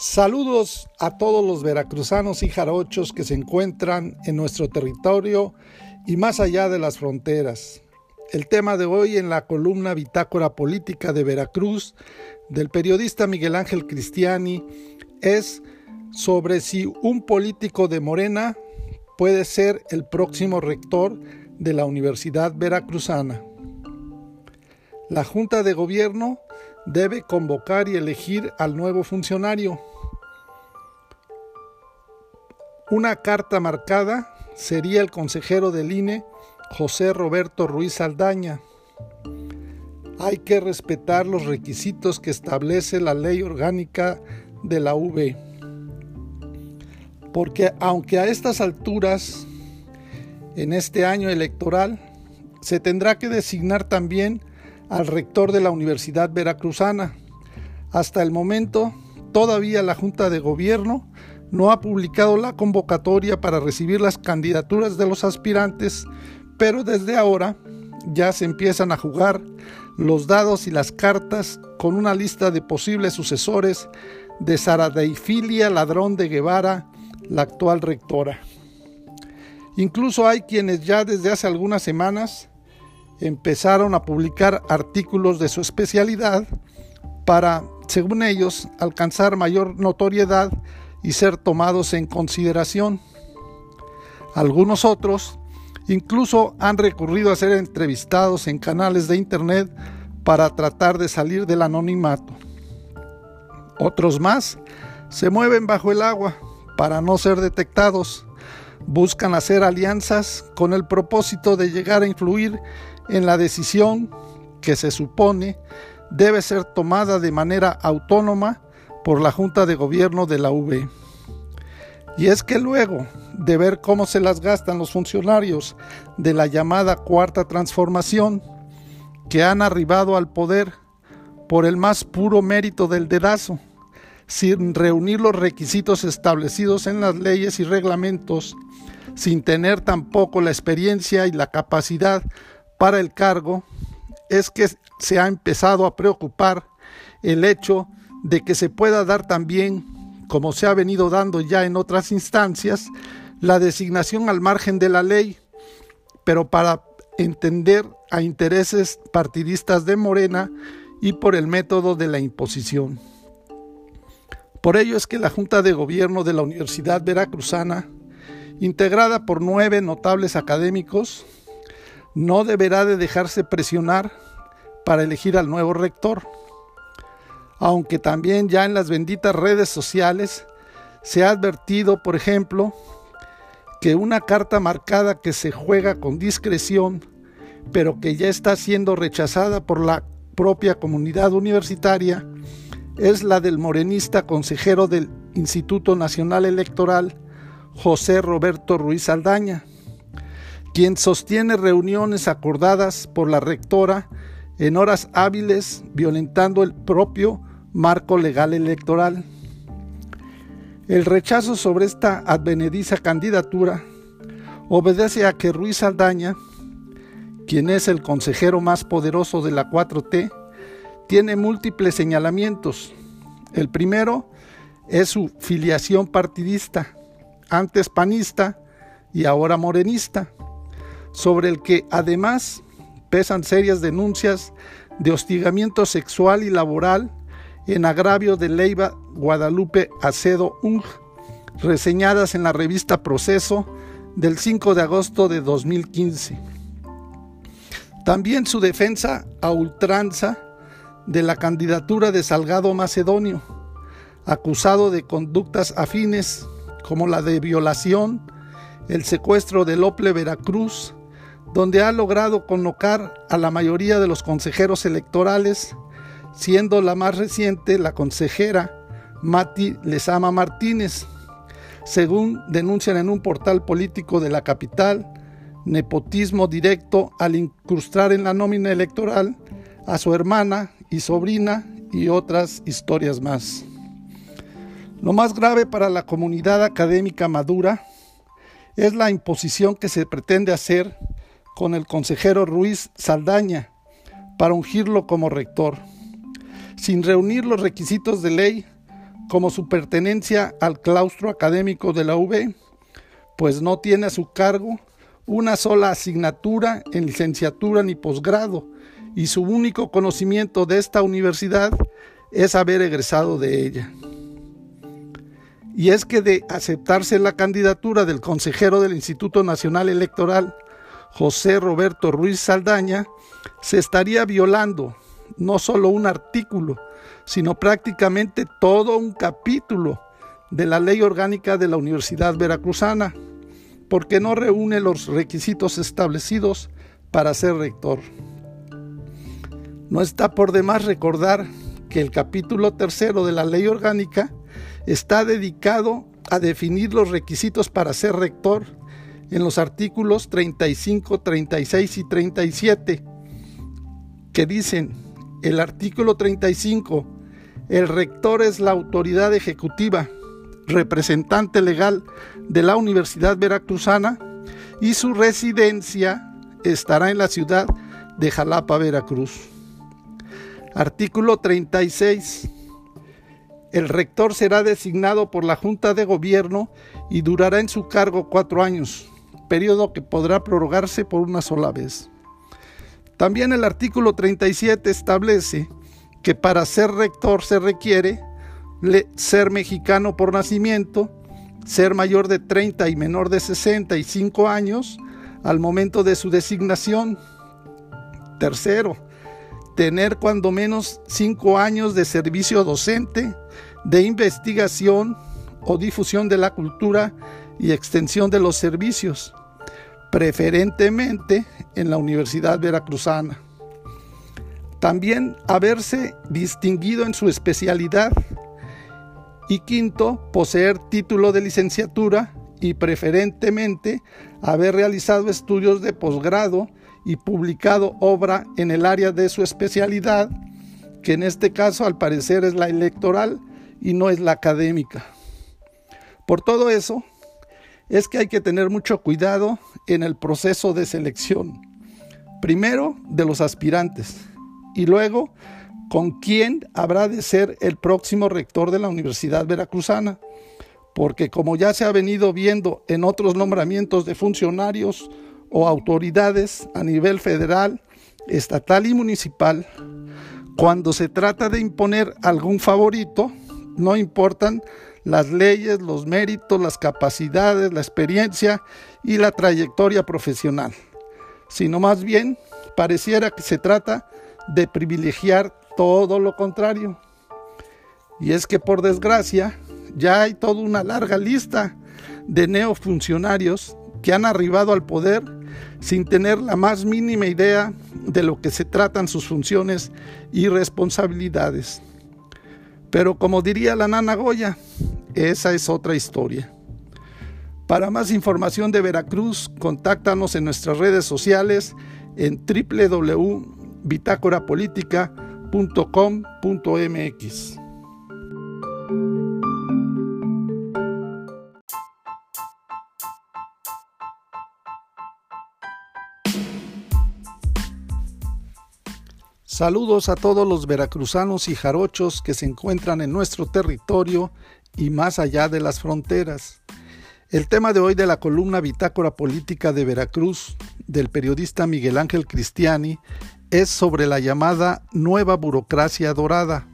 Saludos a todos los veracruzanos y jarochos que se encuentran en nuestro territorio y más allá de las fronteras. El tema de hoy en la columna Bitácora Política de Veracruz del periodista Miguel Ángel Cristiani es sobre si un político de Morena puede ser el próximo rector de la Universidad Veracruzana. La Junta de Gobierno debe convocar y elegir al nuevo funcionario. Una carta marcada sería el consejero del INE, José Roberto Ruiz Aldaña. Hay que respetar los requisitos que establece la ley orgánica de la UB. Porque aunque a estas alturas, en este año electoral, se tendrá que designar también al rector de la Universidad Veracruzana. Hasta el momento, todavía la Junta de Gobierno no ha publicado la convocatoria para recibir las candidaturas de los aspirantes, pero desde ahora ya se empiezan a jugar los dados y las cartas con una lista de posibles sucesores de Saradeifilia Ladrón de Guevara, la actual rectora. Incluso hay quienes ya desde hace algunas semanas empezaron a publicar artículos de su especialidad para, según ellos, alcanzar mayor notoriedad y ser tomados en consideración. Algunos otros incluso han recurrido a ser entrevistados en canales de Internet para tratar de salir del anonimato. Otros más se mueven bajo el agua para no ser detectados. Buscan hacer alianzas con el propósito de llegar a influir en la decisión que se supone debe ser tomada de manera autónoma por la Junta de Gobierno de la UB. Y es que luego de ver cómo se las gastan los funcionarios de la llamada Cuarta Transformación, que han arribado al poder por el más puro mérito del dedazo, sin reunir los requisitos establecidos en las leyes y reglamentos, sin tener tampoco la experiencia y la capacidad para el cargo, es que se ha empezado a preocupar el hecho de que se pueda dar también, como se ha venido dando ya en otras instancias, la designación al margen de la ley, pero para entender a intereses partidistas de Morena y por el método de la imposición. Por ello es que la Junta de Gobierno de la Universidad Veracruzana, integrada por nueve notables académicos, no deberá de dejarse presionar para elegir al nuevo rector, aunque también ya en las benditas redes sociales se ha advertido, por ejemplo, que una carta marcada que se juega con discreción, pero que ya está siendo rechazada por la propia comunidad universitaria, es la del morenista consejero del Instituto Nacional Electoral, José Roberto Ruiz Aldaña, quien sostiene reuniones acordadas por la rectora en horas hábiles, violentando el propio marco legal electoral. El rechazo sobre esta advenediza candidatura obedece a que Ruiz Aldaña, quien es el consejero más poderoso de la 4T, tiene múltiples señalamientos. El primero es su filiación partidista, antes panista y ahora morenista, sobre el que además pesan serias denuncias de hostigamiento sexual y laboral en agravio de Leiva Guadalupe Acedo Ung, reseñadas en la revista Proceso del 5 de agosto de 2015. También su defensa a ultranza de la candidatura de Salgado Macedonio, acusado de conductas afines como la de violación, el secuestro de Lople Veracruz, donde ha logrado colocar a la mayoría de los consejeros electorales siendo la más reciente la consejera Mati Lezama Martínez. Según denuncian en un portal político de la capital, nepotismo directo al incrustar en la nómina electoral a su hermana y sobrina y otras historias más. Lo más grave para la comunidad académica madura es la imposición que se pretende hacer con el consejero Ruiz Saldaña para ungirlo como rector sin reunir los requisitos de ley, como su pertenencia al claustro académico de la UB, pues no tiene a su cargo una sola asignatura en licenciatura ni posgrado, y su único conocimiento de esta universidad es haber egresado de ella. Y es que de aceptarse la candidatura del consejero del Instituto Nacional Electoral, José Roberto Ruiz Saldaña, se estaría violando no solo un artículo, sino prácticamente todo un capítulo de la ley orgánica de la Universidad Veracruzana, porque no reúne los requisitos establecidos para ser rector. No está por demás recordar que el capítulo tercero de la ley orgánica está dedicado a definir los requisitos para ser rector en los artículos 35, 36 y 37, que dicen, el artículo 35, el rector es la autoridad ejecutiva, representante legal de la Universidad Veracruzana y su residencia estará en la ciudad de Jalapa, Veracruz. Artículo 36. El rector será designado por la Junta de Gobierno y durará en su cargo cuatro años, periodo que podrá prorrogarse por una sola vez. También el artículo 37 establece que para ser rector se requiere ser mexicano por nacimiento, ser mayor de 30 y menor de 65 años al momento de su designación. Tercero, tener cuando menos 5 años de servicio docente, de investigación o difusión de la cultura y extensión de los servicios, preferentemente en la Universidad Veracruzana. También haberse distinguido en su especialidad. Y quinto, poseer título de licenciatura y preferentemente haber realizado estudios de posgrado y publicado obra en el área de su especialidad, que en este caso al parecer es la electoral y no es la académica. Por todo eso, es que hay que tener mucho cuidado en el proceso de selección. Primero, de los aspirantes y luego con quién habrá de ser el próximo rector de la Universidad Veracruzana, porque como ya se ha venido viendo en otros nombramientos de funcionarios o autoridades a nivel federal, estatal y municipal, cuando se trata de imponer algún favorito, no importan las leyes, los méritos, las capacidades, la experiencia y la trayectoria profesional, sino más bien pareciera que se trata de privilegiar todo lo contrario. Y es que por desgracia ya hay toda una larga lista de neofuncionarios que han arribado al poder sin tener la más mínima idea de lo que se tratan sus funciones y responsabilidades. Pero como diría la nana Goya, esa es otra historia. Para más información de Veracruz, contáctanos en nuestras redes sociales en www.bitácorapolítica.com.mx. Saludos a todos los veracruzanos y jarochos que se encuentran en nuestro territorio y más allá de las fronteras. El tema de hoy de la columna Bitácora Política de Veracruz del periodista Miguel Ángel Cristiani es sobre la llamada nueva burocracia dorada.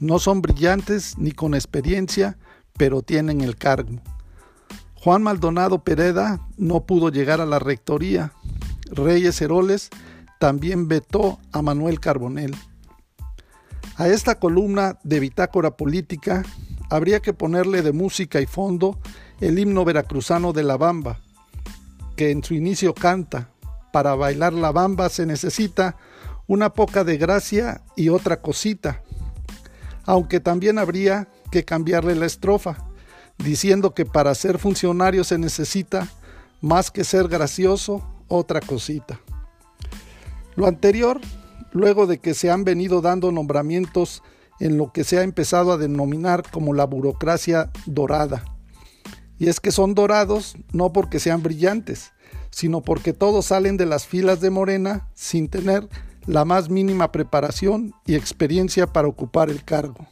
No son brillantes ni con experiencia, pero tienen el cargo. Juan Maldonado Pereda no pudo llegar a la rectoría. Reyes Heroles también vetó a Manuel Carbonel. A esta columna de bitácora política habría que ponerle de música y fondo el himno veracruzano de la bamba, que en su inicio canta, para bailar la bamba se necesita una poca de gracia y otra cosita, aunque también habría que cambiarle la estrofa, diciendo que para ser funcionario se necesita, más que ser gracioso, otra cosita. Lo anterior, luego de que se han venido dando nombramientos en lo que se ha empezado a denominar como la burocracia dorada. Y es que son dorados no porque sean brillantes, sino porque todos salen de las filas de Morena sin tener la más mínima preparación y experiencia para ocupar el cargo.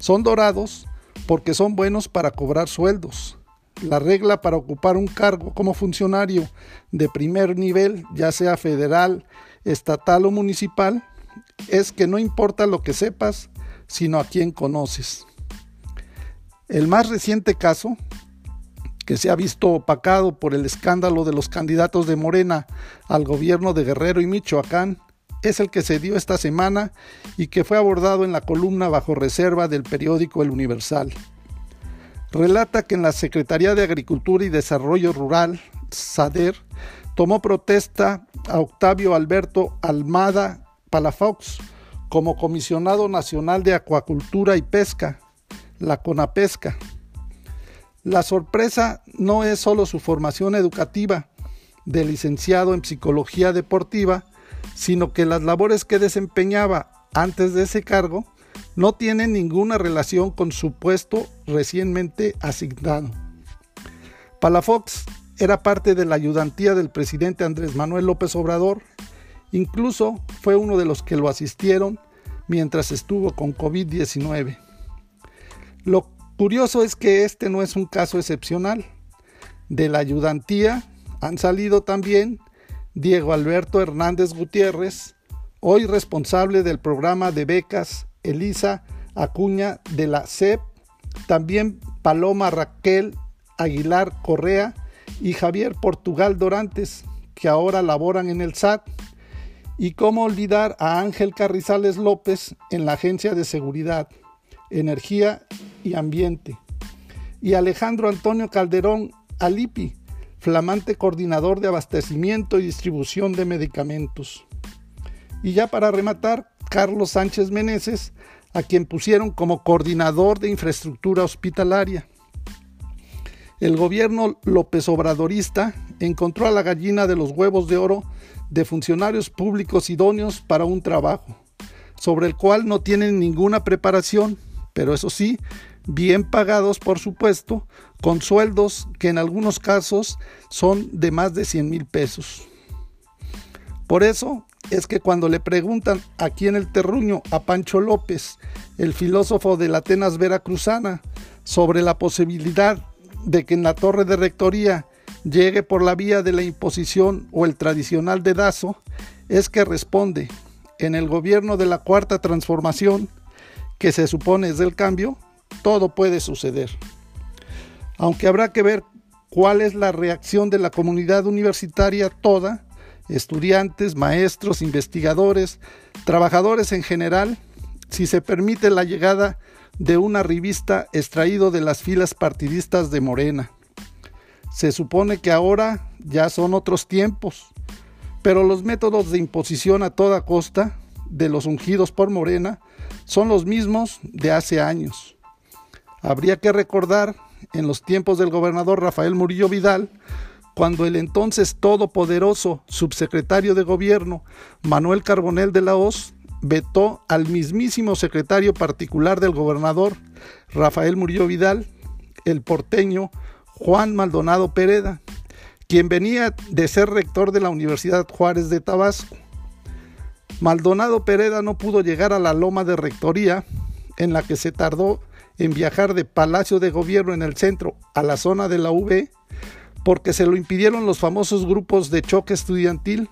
Son dorados porque son buenos para cobrar sueldos. La regla para ocupar un cargo como funcionario de primer nivel, ya sea federal, estatal o municipal, es que no importa lo que sepas, sino a quién conoces. El más reciente caso, que se ha visto opacado por el escándalo de los candidatos de Morena al gobierno de Guerrero y Michoacán, es el que se dio esta semana y que fue abordado en la columna bajo reserva del periódico El Universal. Relata que en la Secretaría de Agricultura y Desarrollo Rural, SADER, tomó protesta a Octavio Alberto Almada Palafox como comisionado nacional de acuacultura y pesca, la CONAPESCA. La sorpresa no es solo su formación educativa de licenciado en psicología deportiva, sino que las labores que desempeñaba antes de ese cargo no tienen ninguna relación con su puesto recientemente asignado. Palafox era parte de la ayudantía del presidente Andrés Manuel López Obrador, incluso fue uno de los que lo asistieron mientras estuvo con COVID-19. Lo curioso es que este no es un caso excepcional. De la ayudantía han salido también Diego Alberto Hernández Gutiérrez, hoy responsable del programa de becas Elisa Acuña de la CEP, también Paloma Raquel Aguilar Correa y Javier Portugal Dorantes, que ahora laboran en el SAT. Y cómo olvidar a Ángel Carrizales López en la Agencia de Seguridad, Energía y Ambiente. Y Alejandro Antonio Calderón Alipi, flamante coordinador de abastecimiento y distribución de medicamentos. Y ya para rematar, Carlos Sánchez Meneses, a quien pusieron como coordinador de infraestructura hospitalaria. El gobierno López Obradorista encontró a la gallina de los huevos de oro de funcionarios públicos idóneos para un trabajo, sobre el cual no tienen ninguna preparación, pero eso sí, bien pagados por supuesto, con sueldos que en algunos casos son de más de 100 mil pesos. Por eso es que cuando le preguntan aquí en el terruño a Pancho López, el filósofo de la Atenas Veracruzana, sobre la posibilidad de que en la torre de rectoría llegue por la vía de la imposición o el tradicional dedazo, es que responde, en el gobierno de la cuarta transformación, que se supone es del cambio, todo puede suceder. Aunque habrá que ver cuál es la reacción de la comunidad universitaria toda, estudiantes, maestros, investigadores, trabajadores en general, si se permite la llegada de una revista extraído de las filas partidistas de Morena. Se supone que ahora ya son otros tiempos, pero los métodos de imposición a toda costa de los ungidos por Morena son los mismos de hace años. Habría que recordar en los tiempos del gobernador Rafael Murillo Vidal, cuando el entonces todopoderoso subsecretario de gobierno Manuel Carbonel de la Hoz vetó al mismísimo secretario particular del gobernador Rafael Murillo Vidal, el porteño Juan Maldonado Pereda, quien venía de ser rector de la Universidad Juárez de Tabasco. Maldonado Pereda no pudo llegar a la loma de rectoría, en la que se tardó en viajar de Palacio de Gobierno en el centro a la zona de la UB porque se lo impidieron los famosos grupos de choque estudiantil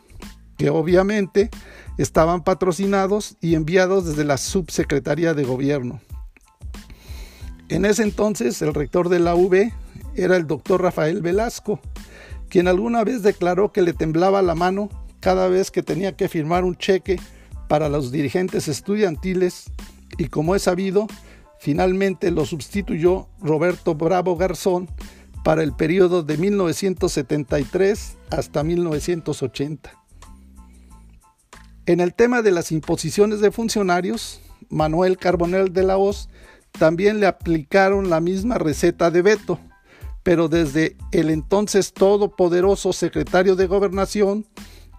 que obviamente estaban patrocinados y enviados desde la Subsecretaría de Gobierno. En ese entonces el rector de la UB era el doctor Rafael Velasco, quien alguna vez declaró que le temblaba la mano cada vez que tenía que firmar un cheque para los dirigentes estudiantiles y como es sabido, Finalmente lo sustituyó Roberto Bravo Garzón para el periodo de 1973 hasta 1980. En el tema de las imposiciones de funcionarios, Manuel Carbonel de la Hoz también le aplicaron la misma receta de veto, pero desde el entonces todopoderoso secretario de Gobernación,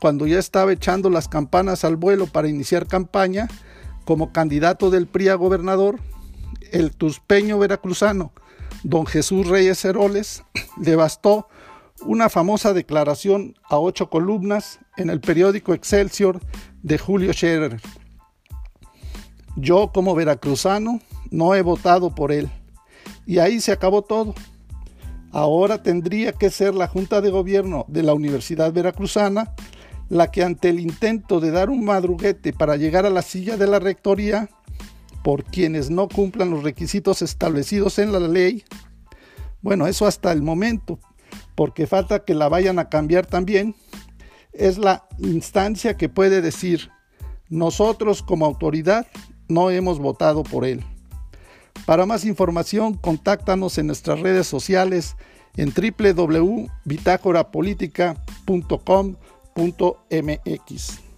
cuando ya estaba echando las campanas al vuelo para iniciar campaña como candidato del PRI a gobernador, el tuspeño veracruzano, don Jesús Reyes Heroles, le bastó una famosa declaración a ocho columnas en el periódico Excelsior de Julio Scherer. Yo como veracruzano no he votado por él. Y ahí se acabó todo. Ahora tendría que ser la Junta de Gobierno de la Universidad Veracruzana la que ante el intento de dar un madruguete para llegar a la silla de la rectoría, por quienes no cumplan los requisitos establecidos en la ley, bueno, eso hasta el momento, porque falta que la vayan a cambiar también, es la instancia que puede decir, nosotros como autoridad no hemos votado por él. Para más información, contáctanos en nuestras redes sociales en www.bitácorapolítica.com.mx.